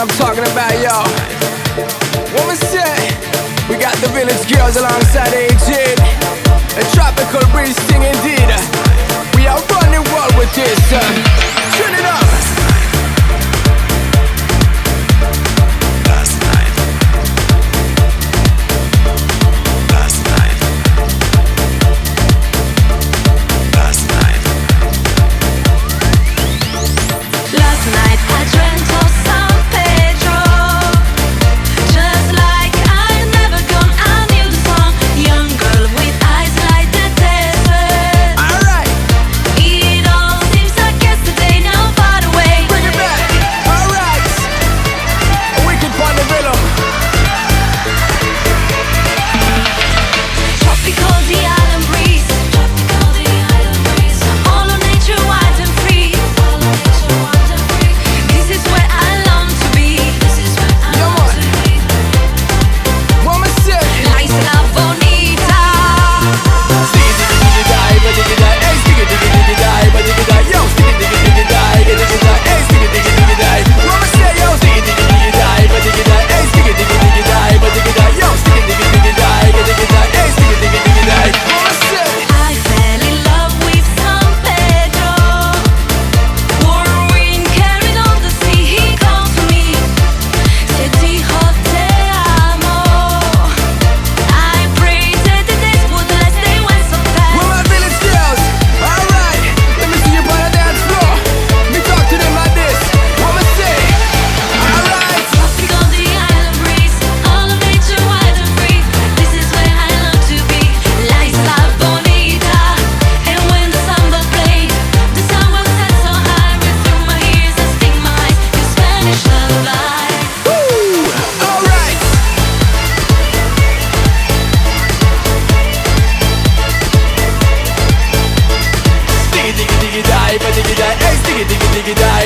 what I'm talking about, y'all. Woman said, we got the village girls alongside AJ. A tropical breeze singing, indeed.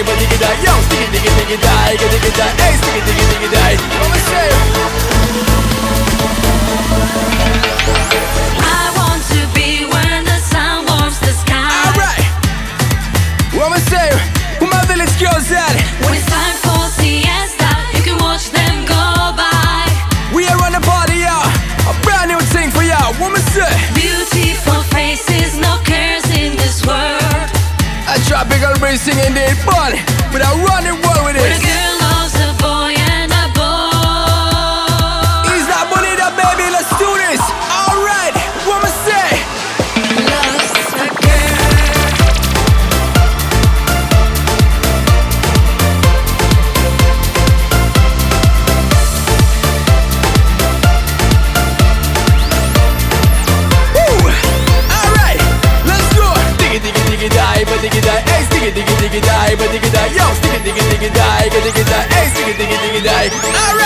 diggy diggy die, yo, Diggy diggy diggy die, diggy diggy die, hey, Diggy diggy diggy die. I'ma say. embracing indeed, but I run running wild with it. diggy die, but diggy die, yo, sticky diggy diggy die, diggy die, hey, sticky diggy diggy die. Alright.